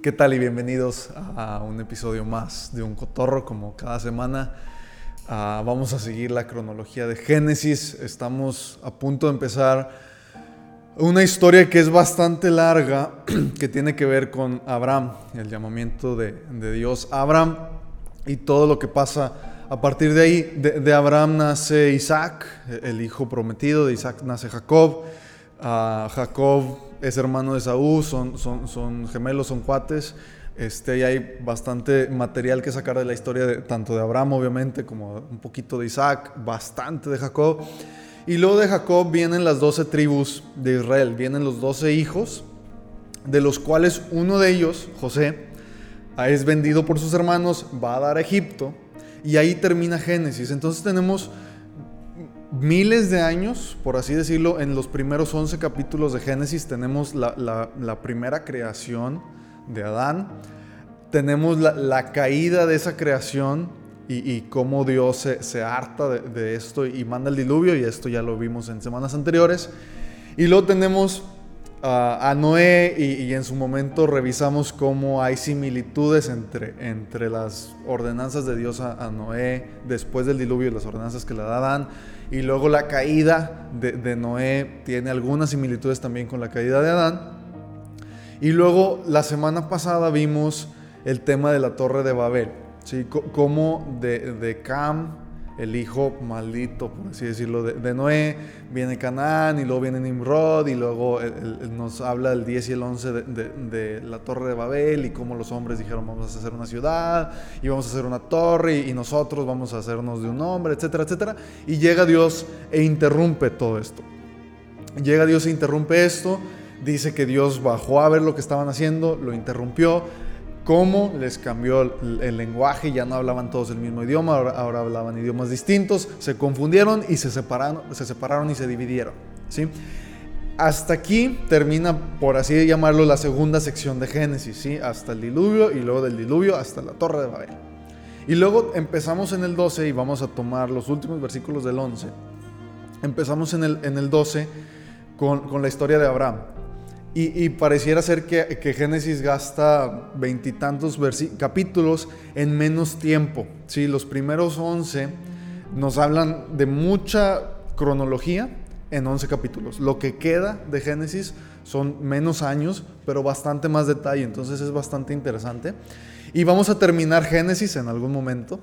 ¿Qué tal y bienvenidos a un episodio más de Un Cotorro como cada semana? Ah, vamos a seguir la cronología de Génesis. Estamos a punto de empezar una historia que es bastante larga, que tiene que ver con Abraham, el llamamiento de, Dios Abraham y todo lo que pasa a partir de ahí. De, Abraham nace Isaac, el hijo prometido, de Isaac nace Jacob. Ah, Jacob es hermano de Saúl, son, gemelos, son cuates. Este, hay bastante material que sacar de la historia tanto de Abraham, obviamente, como un poquito de Isaac, bastante de Jacob. Y luego de Jacob vienen las doce tribus de Israel, vienen los doce hijos, de los cuales uno de ellos, José, es vendido por sus hermanos, va a dar a Egipto, y ahí termina Génesis. Entonces tenemos miles de años, por así decirlo, en los primeros 11 capítulos de Génesis tenemos la, primera creación de Adán, tenemos la, caída de esa creación y, cómo Dios se, harta de, esto y manda el diluvio, y esto ya lo vimos en semanas anteriores. Y luego tenemos a Noé y, en su momento revisamos cómo hay similitudes entre, entre las ordenanzas de Dios a, Noé después del diluvio y las ordenanzas que le da Adán. Y luego la caída de, Noé tiene algunas similitudes también con la caída de Adán. Y luego la semana pasada vimos el tema de la torre de Babel, ¿sí? cómo de, de Cam el hijo maldito, por así decirlo, de, Noé, viene Canaán y luego viene Nimrod y luego nos habla el 10 y el 11 de, la torre de Babel y cómo los hombres dijeron vamos a hacer una ciudad y vamos a hacer una torre y, nosotros vamos a hacernos de un hombre, etcétera, etcétera. Y llega Dios e interrumpe todo esto. Llega Dios e interrumpe esto, dice que Dios bajó a ver lo que estaban haciendo, lo interrumpió cómo les cambió el, lenguaje, ya no hablaban todos el mismo idioma, ahora, hablaban idiomas distintos, se confundieron y se separaron, se separaron y se dividieron. ¿sí? Hasta aquí termina, por así llamarlo, la segunda sección de Génesis, ¿sí? hasta el diluvio y luego del diluvio hasta la torre de Babel. Y luego empezamos en el 12 y vamos a tomar los últimos versículos del 11. Empezamos en el, en el 12 con, con la historia de Abraham. Y, pareciera ser que, Génesis gasta veintitantos capítulos en menos tiempo. ¿sí? Los primeros once nos hablan de mucha cronología en once capítulos. Lo que queda de Génesis son menos años, pero bastante más detalle. Entonces es bastante interesante. Y vamos a terminar Génesis en algún momento.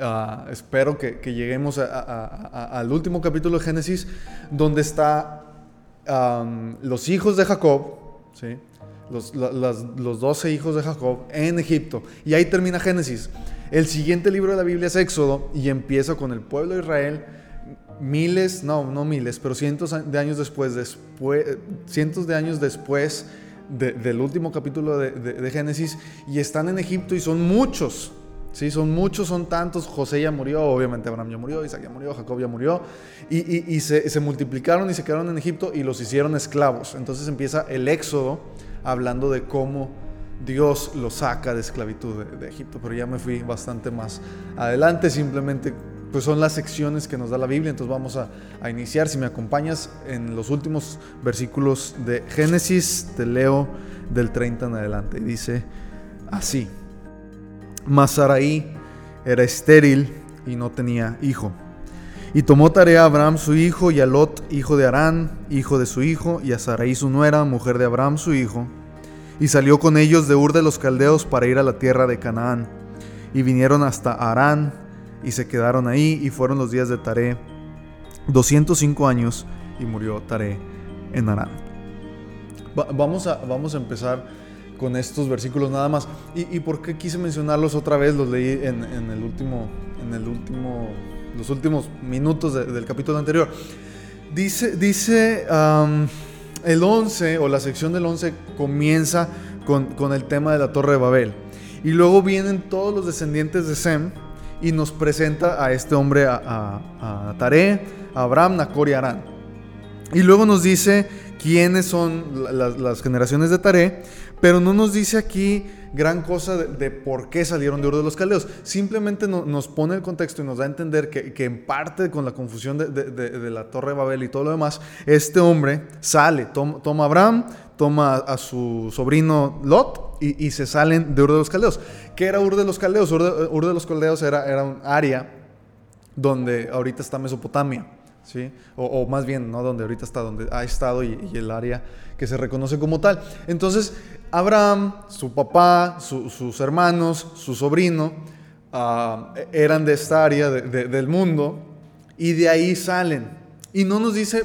Ah, espero que, lleguemos al último capítulo de Génesis, donde está los hijos de Jacob, ¿sí? los, los 12 hijos de Jacob en Egipto. Y ahí termina Génesis. El siguiente libro de la Biblia es Éxodo y empieza con el pueblo de Israel miles, no, no miles, pero cientos de años después, después cientos de años después del último capítulo de, de, Génesis y están en Egipto y son muchos, Sí, son muchos, son tantos. José ya murió, obviamente Abraham ya murió, Isaac ya murió, Jacob ya murió. Y, se, multiplicaron y se quedaron en Egipto y los hicieron esclavos. Entonces empieza el éxodo hablando de cómo Dios los saca de esclavitud de, Egipto. Pero ya me fui bastante más adelante. Simplemente pues son las secciones que nos da la Biblia. Entonces vamos a, a iniciar. Si me acompañas en los últimos versículos de Génesis, te leo del 30 en adelante. Y dice así. Mas era estéril y no tenía hijo. Y tomó tarea a Abraham su hijo, y a Lot, hijo de Arán, hijo de su hijo, y a Sarai su nuera, mujer de Abraham su hijo, y salió con ellos de Ur de los Caldeos para ir a la tierra de Canaán. Y vinieron hasta Arán, y se quedaron ahí, y fueron los días de Taré, 205 años, y murió Taré en Arán. vamos, a, vamos a empezar con estos versículos nada más. ¿Y, por qué quise mencionarlos otra vez? Los leí en, el último, en el último, los últimos minutos del capítulo anterior. Dice, dice el 11 o la sección del 11 comienza con, el tema de la Torre de Babel. Y luego vienen todos los descendientes de Sem y nos presenta a este hombre, a, a, a Taré, a Abraham, Nacor y Arán. Y luego nos dice quiénes son las, generaciones de Taré, pero no nos dice aquí gran cosa de, por qué salieron de Ur de los Caldeos. Simplemente nos pone el contexto y nos da a entender que, en parte con la confusión de, la Torre de Babel y todo lo demás, este hombre sale, toma, a Abraham, toma a su sobrino Lot y, se salen de Ur de los Caldeos. ¿Qué era Ur de los Caldeos? Ur de, los Caldeos era, era un área donde ahorita está Mesopotamia. ¿sí? O, más bien, no donde ahorita está, donde ha estado y, el área que se reconoce como tal. Entonces, Abraham, su papá, sus hermanos, su sobrino, ah, eran de esta área del mundo y de ahí salen. Y no nos dice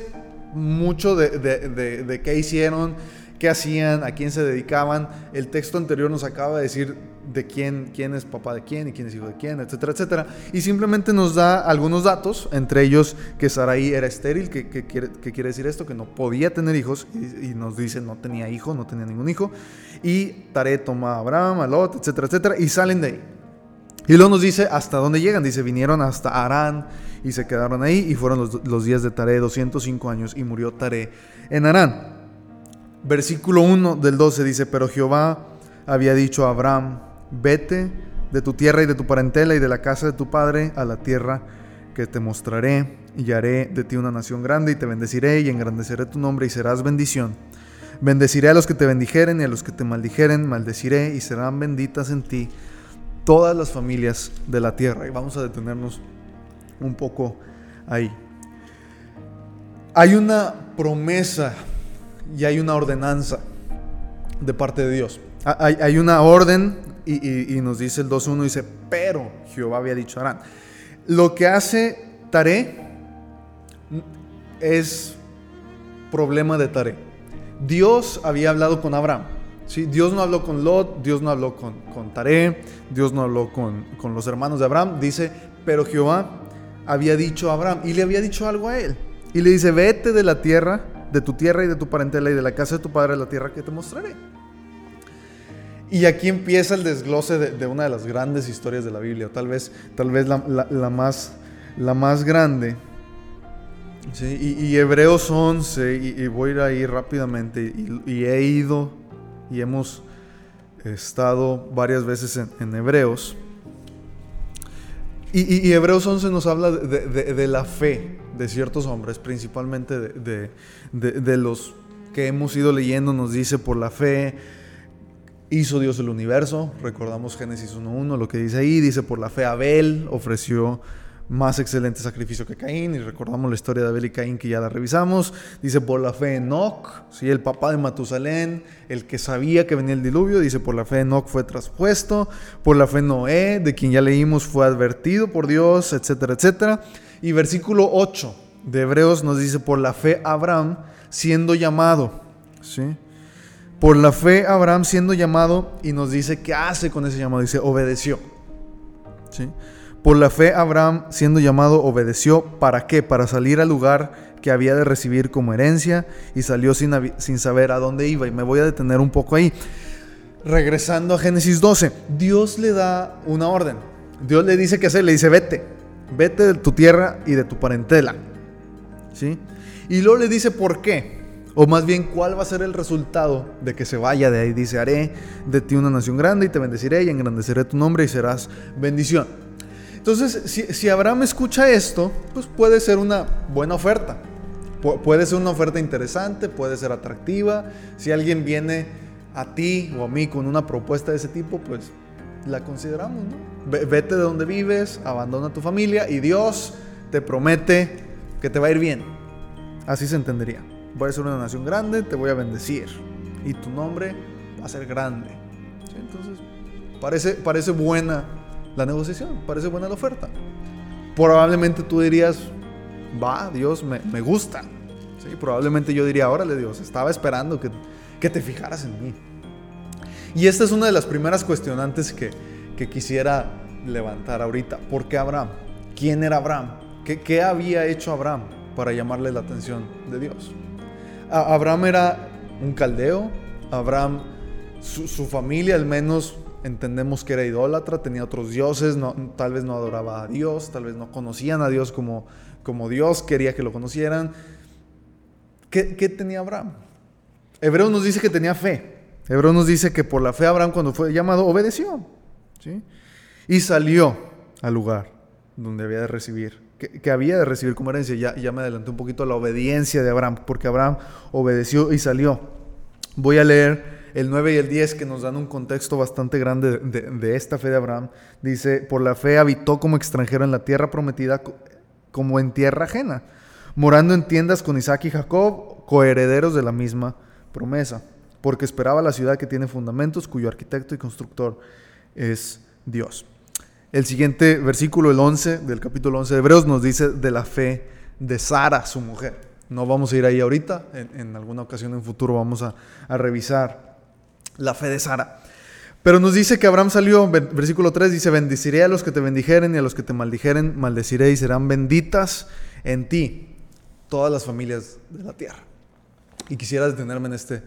mucho de, de qué hicieron, qué hacían, a quién se dedicaban. El texto anterior nos acaba de decir de quién, quién es papá de quién y quién es hijo de quién, etcétera, etcétera. Y simplemente nos da algunos datos, entre ellos que Saraí era estéril, que, quiere, quiere, decir esto, que no podía tener hijos, y, nos dice no tenía hijo, no tenía ningún hijo. Y Taré toma a Abraham, a Lot, etcétera, etcétera, y salen de ahí. Y luego nos dice hasta dónde llegan. Dice, vinieron hasta Arán y se quedaron ahí. Y fueron los, los días de Taré, 205 años, y murió Taré en Arán. Versículo 1 del 12 dice, pero Jehová había dicho a Abraham, vete de tu tierra y de tu parentela y de la casa de tu padre a la tierra que te mostraré, y haré de ti una nación grande, y te bendeciré, y engrandeceré tu nombre, y serás bendición. Bendeciré a los que te bendijeren, y a los que te maldijeren, maldeciré, y serán benditas en ti todas las familias de la tierra. Y vamos a detenernos un poco ahí. Hay una promesa y hay una ordenanza de parte de Dios. Hay, una orden y, nos dice el 2.1, dice, pero Jehová había dicho a Arán. Lo que hace Taré es problema de Taré. Dios había hablado con Abraham. ¿sí? Dios no habló con Lot, Dios no habló con, con Taré, Dios no habló con, con los hermanos de Abraham. Dice, pero Jehová había dicho a Abraham y le había dicho algo a él. Y le dice, vete de la tierra, de tu tierra y de tu parentela y de la casa de tu padre, la tierra que te mostraré. Y aquí empieza el desglose de, una de las grandes historias de la Biblia, tal vez, tal vez la, más, la más grande. Y, Hebreos 11, y, voy a ir ahí rápidamente, y, he ido y hemos estado varias veces en, Hebreos. Y, Hebreos 11 nos habla de, la fe de ciertos hombres, principalmente de, los que hemos ido leyendo, nos dice por la fe hizo Dios el universo. Recordamos Génesis 1.1, lo que dice ahí. Dice, por la fe Abel ofreció más excelente sacrificio que Caín. Y recordamos la historia de Abel y Caín que ya la revisamos. Dice, por la fe Enoch, ¿sí? el papá de Matusalén, el que sabía que venía el diluvio. Dice, por la fe Enoch fue traspuesto. Por la fe Noé, de quien ya leímos, fue advertido por Dios, etcétera, etcétera. Y versículo 8 de Hebreos nos dice, por la fe Abraham siendo llamado. ¿Sí? Por la fe, Abraham siendo llamado, y nos dice qué hace con ese llamado, dice, obedeció. ¿Sí? Por la fe, Abraham siendo llamado, obedeció. ¿Para qué? Para salir al lugar que había de recibir como herencia y salió sin, sin saber a dónde iba. Y me voy a detener un poco ahí. Regresando a Génesis 12, Dios le da una orden. Dios le dice qué hacer, le dice, vete, vete de tu tierra y de tu parentela. ¿Sí? Y luego le dice por qué. O más bien, ¿cuál va a ser el resultado de que se vaya de ahí? Dice, haré de ti una nación grande y te bendeciré y engrandeceré tu nombre y serás bendición. Entonces, si, Abraham escucha esto, pues puede ser una buena oferta. puede ser una oferta interesante, puede ser atractiva. Si alguien viene a ti o a mí con una propuesta de ese tipo, pues la consideramos. Vete de donde vives, abandona tu familia y Dios te promete que te va a ir bien. Así se entendería voy a ser una nación grande, te voy a bendecir y tu nombre va a ser grande. Entonces, parece, parece buena la negociación, parece buena la oferta. Probablemente tú dirías, va, Dios, me, me gusta. ¿Sí? Probablemente yo diría, órale Dios, estaba esperando que, que, te fijaras en mí. Y esta es una de las primeras cuestionantes que, que quisiera levantar ahorita. ¿Por qué Abraham? ¿Quién era Abraham? ¿Qué, ¿Qué había hecho Abraham para llamarle la atención de Dios? Abraham era un caldeo, Abraham, su, familia al menos entendemos que era idólatra, tenía otros dioses, tal vez no adoraba a Dios, tal vez no conocían a Dios como, como Dios quería que lo conocieran. ¿Qué, tenía Abraham? Hebreo nos dice que tenía fe. Hebreos nos dice que por la fe Abraham cuando fue llamado obedeció. ¿sí? Y salió al lugar donde había de recibir, que, había de recibir como herencia. Ya, ya me adelanté un poquito a la obediencia de Abraham, porque Abraham obedeció y salió. Voy a leer el 9 y el 10 que nos dan un contexto bastante grande de, de, esta fe de Abraham. Dice, por la fe habitó como extranjero en la tierra prometida como en tierra ajena, morando en tiendas con Isaac y Jacob, coherederos de la misma promesa, porque esperaba la ciudad que tiene fundamentos, cuyo arquitecto y constructor es Dios. El siguiente versículo, el 11 del capítulo 11 de Hebreos, nos dice de la fe de Sara, su mujer. No vamos a ir ahí ahorita, en, alguna ocasión en futuro vamos a, revisar la fe de Sara. Pero nos dice que Abraham salió, versículo 3 dice, bendeciré a los que te bendijeren y a los que te maldijeren, maldeciré y serán benditas en ti todas las familias de la tierra. Y quisiera detenerme en este,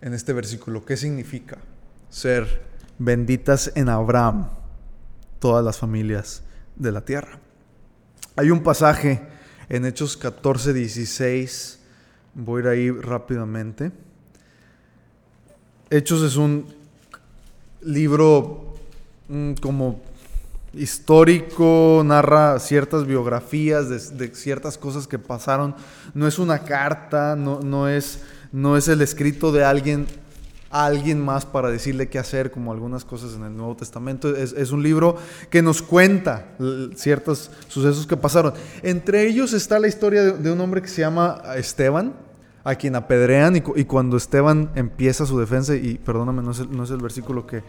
en este versículo. ¿Qué significa ser benditas en Abraham todas las familias de la tierra? Hay un pasaje en Hechos 14, 16. Voy a ir ahí rápidamente. Hechos es un libro mm, como histórico, narra ciertas biografías de, ciertas cosas que pasaron. No es una carta, no, no, es, no es el escrito de alguien alguien más para decirle qué hacer, como algunas cosas en el Nuevo Testamento. Es, un libro que nos cuenta ciertos sucesos que pasaron. Entre ellos está la historia de un hombre que se llama Esteban, a quien apedrean y, cuando Esteban empieza su defensa, y perdóname, no es el, versículo que,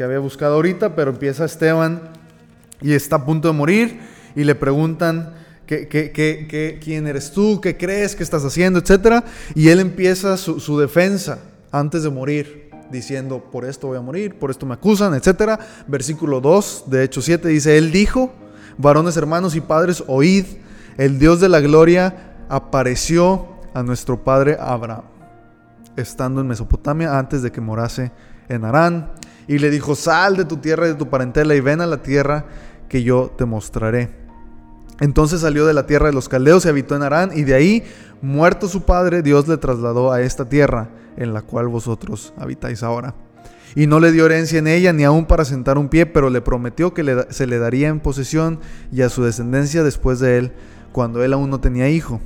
había buscado ahorita, pero empieza Esteban y está a punto de morir y le preguntan ¿qué, quién eres tú, qué crees, qué estás haciendo, etcétera, y él empieza su, defensa antes de morir diciendo, por esto voy a morir, por esto me acusan, etcétera. Versículo 2 de Hechos 7 dice, él dijo, varones hermanos y padres, oíd, el Dios de la gloria apareció a nuestro padre Abraham, estando en Mesopotamia antes de que morase en Harán, y le dijo, sal de tu tierra y de tu parentela y ven a la tierra que yo te mostraré. Entonces salió de la tierra de los caldeos y habitó en Harán, y de ahí, muerto su padre, Dios le trasladó a esta tierra en la cual vosotros habitáis ahora. Y no le dio herencia en ella, ni aún para sentar un pie, pero le prometió que se le daría en posesión y a su descendencia después de él, cuando él aún no tenía hijo.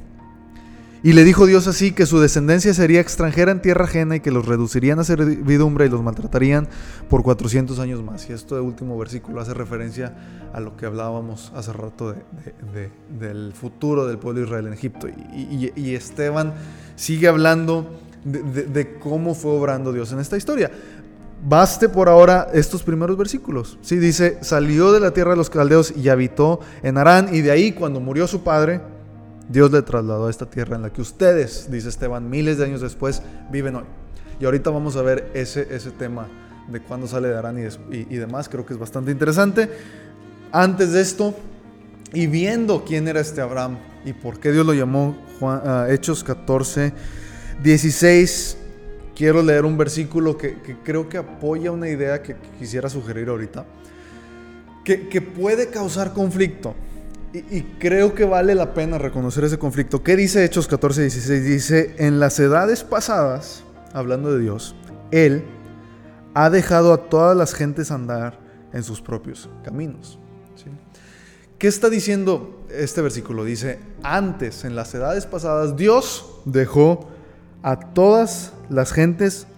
Y le dijo Dios así que su descendencia sería extranjera en tierra ajena y que los reducirían a servidumbre y los maltratarían por 400 años más. Y esto de último versículo hace referencia a lo que hablábamos hace rato del futuro del pueblo de Israel en Egipto. Y, Esteban sigue hablando de, cómo fue obrando Dios en esta historia. Baste por ahora estos primeros versículos. Sí, dice, salió de la tierra de los caldeos y habitó en Harán y de ahí cuando murió su padre, Dios le trasladó a esta tierra en la que ustedes, dice Esteban, miles de años después, viven hoy. Y ahorita vamos a ver ese, ese tema de cuándo sale de Arán y, demás, creo que es bastante interesante. Antes de esto, y viendo quién era este Abraham y por qué Dios lo llamó, ah, Hechos 14, 16, quiero leer un versículo que, creo que apoya una idea que, quisiera sugerir ahorita, que, que puede causar conflicto. Y, creo que vale la pena reconocer ese conflicto. ¿Qué dice Hechos 14, 16? Dice, en las edades pasadas, hablando de Dios, Él ha dejado a todas las gentes andar en sus propios caminos. ¿Qué está diciendo este versículo? Dice, antes, en las edades pasadas, Dios dejó a todas las gentes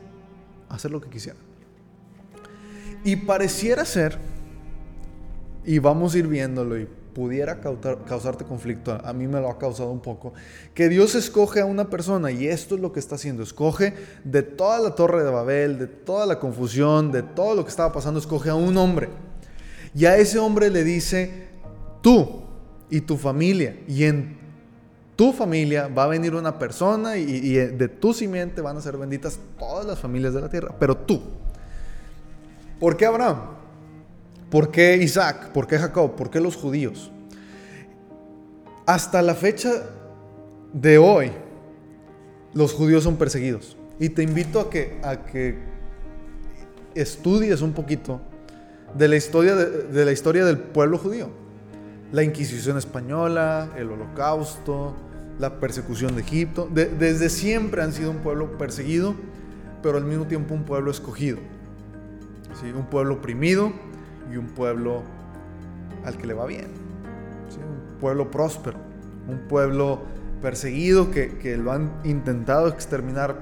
hacer lo que quisieran. Y pareciera ser, y vamos a ir viéndolo y pudiera causarte conflicto, a mí me lo ha causado un poco, que Dios escoge a una persona y esto es lo que está haciendo, escoge de toda la torre de Babel, de toda la confusión, de todo lo que estaba pasando, escoge a un hombre. Y a ese hombre le dice, tú y tu familia, y en tu familia va a venir una persona y, de tu simiente van a ser benditas todas las familias de la tierra, pero tú. ¿Por qué Abraham? ¿Por qué Isaac? ¿Por qué Jacob? ¿Por qué los judíos? Hasta la fecha de hoy, los judíos son perseguidos. Y te invito a que, a que estudies un poquito de la, historia de, la historia del pueblo judío. La Inquisición española, el holocausto, la persecución de Egipto. desde siempre han sido un pueblo perseguido pero al mismo tiempo un pueblo escogido. ¿sí? Un pueblo oprimido y un pueblo al que le va bien. Un pueblo próspero, un pueblo perseguido que, que lo han intentado exterminar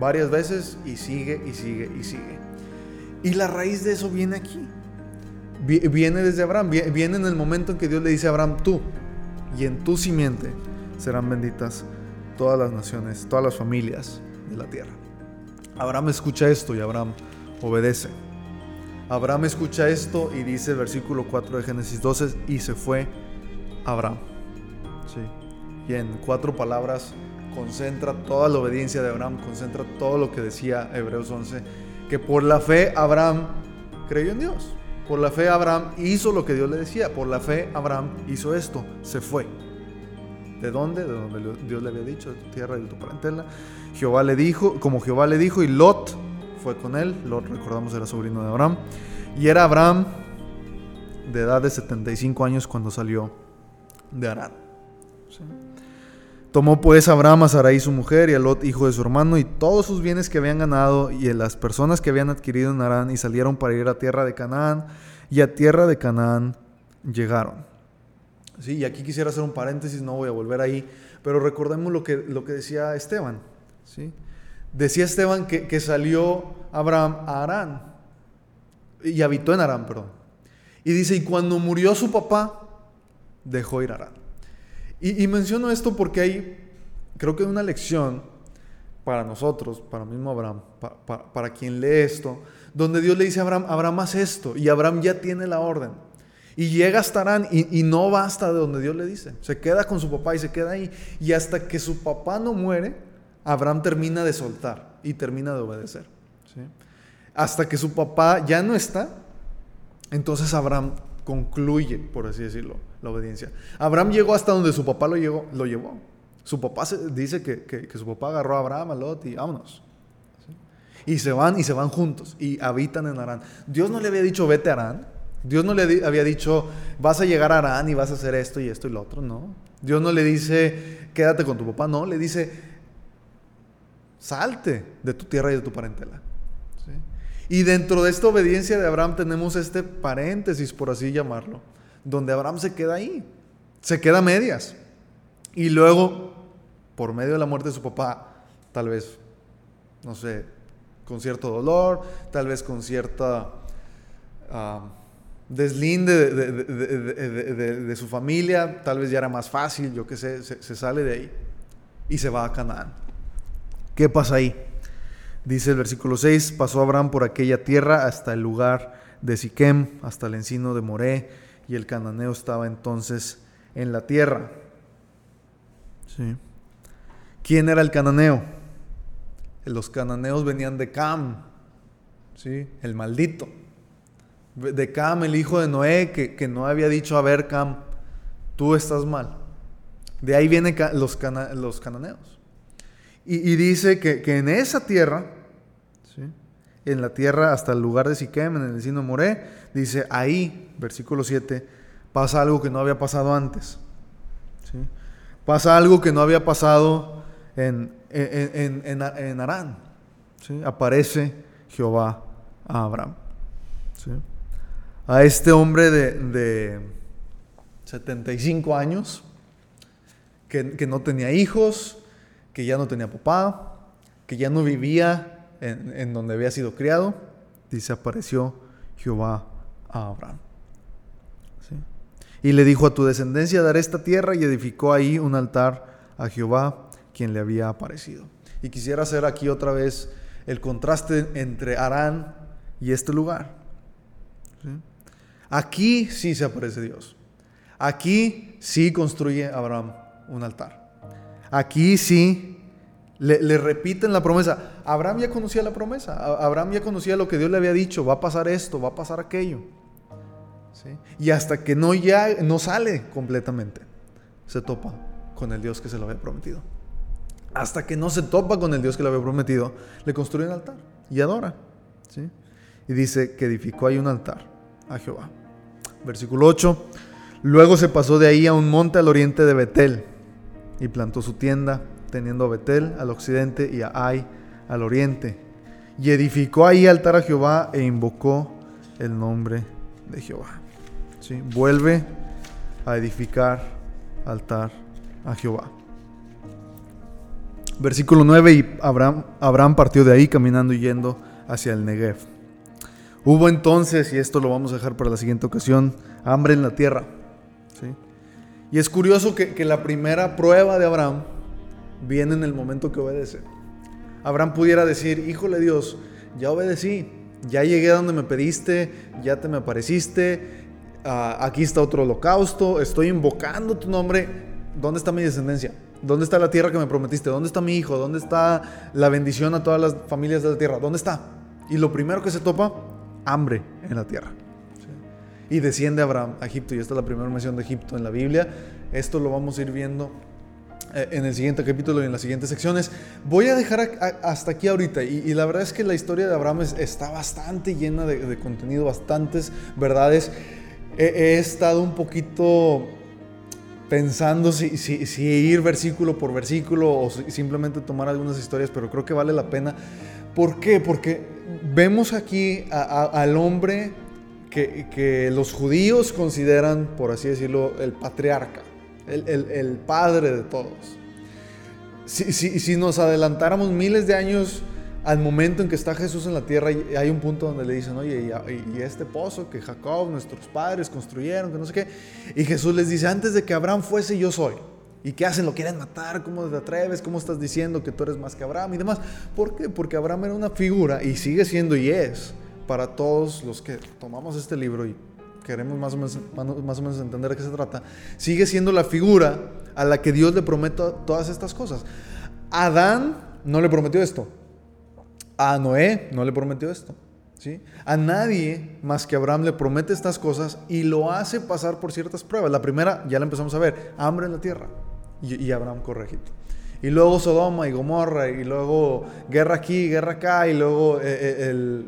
varias veces y sigue y sigue y sigue. Y la raíz de eso viene aquí. Viene desde Abraham, viene en el momento en que Dios le dice a Abraham, tú y en tu simiente serán benditas todas las naciones, todas las familias de la tierra. Abraham escucha esto y Abraham obedece. Abraham escucha esto y dice el versículo 4 de Génesis 12, y se fue Abraham. Sí. Y en cuatro palabras concentra toda la obediencia de Abraham, concentra todo lo que decía Hebreos 11, que por la fe Abraham creyó en Dios. Por la fe Abraham hizo lo que Dios le decía. Por la fe Abraham hizo esto, se fue. ¿De dónde? De donde Dios le había dicho, de tu tierra y de tu parentela. Jehová le dijo, como Jehová le dijo, y Lot fue con él. Lot, recordamos, era sobrino de Abraham. Y era Abraham de edad de 75 años cuando salió de Arán. Tomó pues Abraham a Sarai su mujer y a Lot hijo de su hermano y todos sus bienes que habían ganado y a las personas que habían adquirido en Arán y salieron para ir a tierra de Canaán y a tierra de Canaán llegaron. Sí, y aquí quisiera hacer un paréntesis, no voy a volver ahí, pero recordemos lo que, lo que decía Esteban. ¿sí? Decía Esteban que, salió Abraham a Arán y habitó en Arán, perdón. Y dice, y cuando murió su papá, dejó ir a Arán. Y, menciono esto porque hay, creo que una lección para nosotros, para mismo Abraham, para, quien lee esto, donde Dios le dice a Abraham, Abraham haz esto, y Abraham ya tiene la orden. Y llega hasta Arán y, no va hasta de donde Dios le dice. Se queda con su papá y se queda ahí. Y hasta que su papá no muere, Abraham termina de soltar y termina de obedecer. Hasta que su papá ya no está, entonces Abraham concluye, por así decirlo, la obediencia. Abraham llegó hasta donde su papá lo, llegó, lo llevó. Su papá dice que, su papá agarró a Abraham, a Lot y vámonos. Y se van y se van juntos y habitan en Arán. Dios no le había dicho vete a Arán. Dios no le había dicho, vas a llegar a Arán y vas a hacer esto y esto y lo otro, no. Dios no le dice, quédate con tu papá, no, le dice, salte de tu tierra y de tu parentela. Y dentro de esta obediencia de Abraham tenemos este paréntesis, por así llamarlo, donde Abraham se queda ahí, se queda a medias. Y luego, por medio de la muerte de su papá, tal vez, no sé, con cierto dolor, tal vez con cierta... Ah, deslinde de, su familia, tal vez ya era más fácil, yo qué sé, se, sale de ahí y se va a Canaán. ¿Qué pasa ahí? Dice el versículo 6, pasó Abraham por aquella tierra hasta el lugar de Siquem, hasta el encino de Moré, y el cananeo estaba entonces en la tierra. ¿Sí? ¿Quién era el cananeo? Los cananeos venían de Cam, ¿sí? el maldito de Cam, el hijo de Noé, que, no había dicho, a ver, Cam, tú estás mal. De ahí vienen los cananeos. Y, dice que, en esa tierra, en la tierra hasta el lugar de Siquem, en el vecino de Moré, dice ahí, versículo 7, pasa algo que no había pasado antes. Pasa algo que no había pasado en, en, en, en Arán. Aparece Jehová a Abraham. A este hombre de, 75 años, que, no tenía hijos, que ya no tenía papá, que ya no vivía en, donde había sido criado, dice, apareció Jehová a Abraham. Y le dijo a tu descendencia daré esta tierra y edificó ahí un altar a Jehová, quien le había aparecido. Y quisiera hacer aquí otra vez el contraste entre Arán y este lugar. Aquí sí se aparece Dios. Aquí sí construye Abraham un altar. Aquí sí le, repiten la promesa. Abraham ya conocía la promesa. Abraham ya conocía lo que Dios le había dicho. Va a pasar esto, va a pasar aquello. Y hasta que no, ya, no sale completamente, se topa con el Dios que se lo había prometido. Hasta que no se topa con el Dios que le había prometido, le construye un altar y adora. Y dice que edificó ahí un altar a Jehová. Versículo 8. Luego se pasó de ahí a un monte al oriente de Betel y plantó su tienda, teniendo a Betel al occidente y a Ai al oriente. y edificó ahí altar a Jehová e invocó el nombre de Jehová. ¿Sí? Vuelve a edificar altar a Jehová. Versículo 9, y Abraham, Abraham partió de ahí caminando y yendo hacia el Negev. Hubo entonces, y esto lo vamos a dejar para la siguiente ocasión, hambre en la tierra. Y es curioso que, que la primera prueba de Abraham viene en el momento que obedece. Abraham pudiera decir, híjole Dios, ya obedecí, ya llegué a donde me pediste, ya te me apareciste, ah, aquí está otro holocausto, estoy invocando tu nombre, ¿dónde está mi descendencia? ¿Dónde está la tierra que me prometiste? ¿Dónde está mi hijo? ¿Dónde está la bendición a todas las familias de la tierra? ¿Dónde está? Y lo primero que se topa, hambre en la tierra. Y desciende Abraham a Egipto, y esta es la primera mención de Egipto en la Biblia. Esto lo vamos a ir viendo eh, en el siguiente capítulo y en las siguientes secciones. Voy a dejar hasta aquí ahorita y, la verdad es que la historia de Abraham está bastante llena de, contenido, bastantes verdades. He, estado un poquito pensando si, ir versículo por versículo o simplemente tomar algunas historias, pero creo que vale la pena. ¿Por qué? Porque vemos aquí al hombre que, los judíos consideran, por así decirlo, el patriarca el, padre de todos. Si, si, nos adelantáramos miles de años al momento en que está Jesús en la tierra, hay un punto donde le dicen, oye, y, este pozo que Jacob, nuestros padres construyeron, que no sé qué, y Jesús les dice, antes de que Abraham fuese, yo soy. ¿Y qué hacen? ¿Lo quieren matar? ¿Cómo te atreves? ¿Cómo estás diciendo que tú eres más que Abraham? Y demás. ¿Por qué? Porque Abraham era una figura y sigue siendo y es para todos los que tomamos este libro y queremos más o, menos, más o menos entender de qué se trata, sigue siendo la figura a la que Dios le promete todas estas cosas. Adán no le prometió esto. A Noé no le prometió esto. ¿sí? A nadie más que Abraham le promete estas cosas y lo hace pasar por ciertas pruebas. La primera ya la empezamos a ver, hambre en la tierra. Y, Abraham corre Y luego Sodoma y Gomorra, y luego guerra aquí, guerra acá, y luego eh, eh, el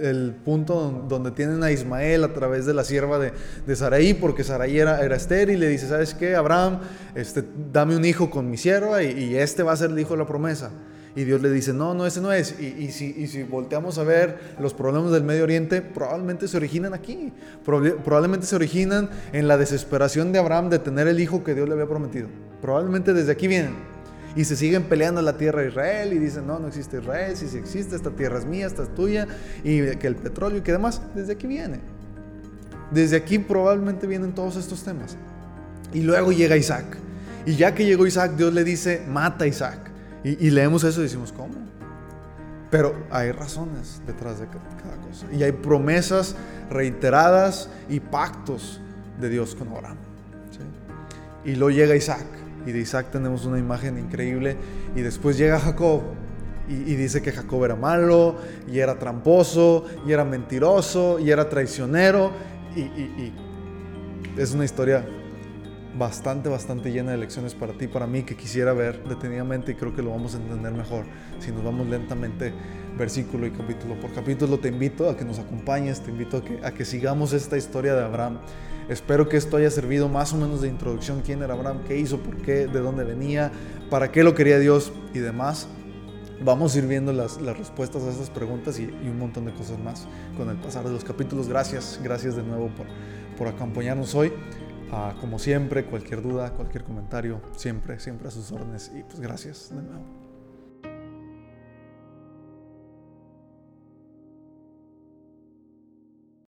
el punto donde tienen a Ismael a través de la sierva de, de porque Saraí era, era estéril, y le dice, ¿sabes qué, Abraham? Este, dame un hijo con mi sierva y, este va a ser el hijo de la promesa. Y Dios le dice, no, no, ese no es. Y, si, y, si, volteamos a ver los problemas del Medio Oriente, probablemente se originan aquí. Probablemente se originan en la desesperación de Abraham de tener el hijo que Dios le había prometido. Probablemente desde aquí vienen y se siguen peleando la tierra de Israel y dicen, no, no existe Israel, si sí existe, esta tierra es mía, esta es tuya, y que el petróleo y que demás, desde aquí viene. Desde aquí probablemente vienen todos estos temas. Y luego llega Isaac. Y ya que llegó Isaac, Dios le dice, mata a Isaac. Y, leemos eso y decimos, ¿cómo? Pero hay razones detrás de cada cosa. Y hay promesas reiteradas y pactos de Dios con Abraham. Y luego llega Isaac. Y de Isaac tenemos una imagen increíble. Y después llega Jacob. Y, dice que Jacob era malo, y era tramposo, y era mentiroso, y era traicionero. Y, y es una historia bastante, bastante llena de lecciones para ti, para mí, que quisiera ver detenidamente y creo que lo vamos a entender mejor si nos vamos lentamente versículo y capítulo por capítulo. Te invito a que nos acompañes, te invito a que, a que sigamos esta historia de Abraham Espero que esto haya servido más o menos de introducción. ¿Quién era Abraham? ¿Qué hizo? ¿Por qué? ¿De dónde venía? ¿Para qué lo quería Dios? Y demás. Vamos a ir viendo las, las respuestas a esas preguntas y, un montón de cosas más con el pasar de los capítulos. Gracias, gracias de nuevo por, por acompañarnos hoy. Ah, como siempre, cualquier duda, cualquier comentario, siempre, siempre a sus órdenes. Y pues gracias de nuevo.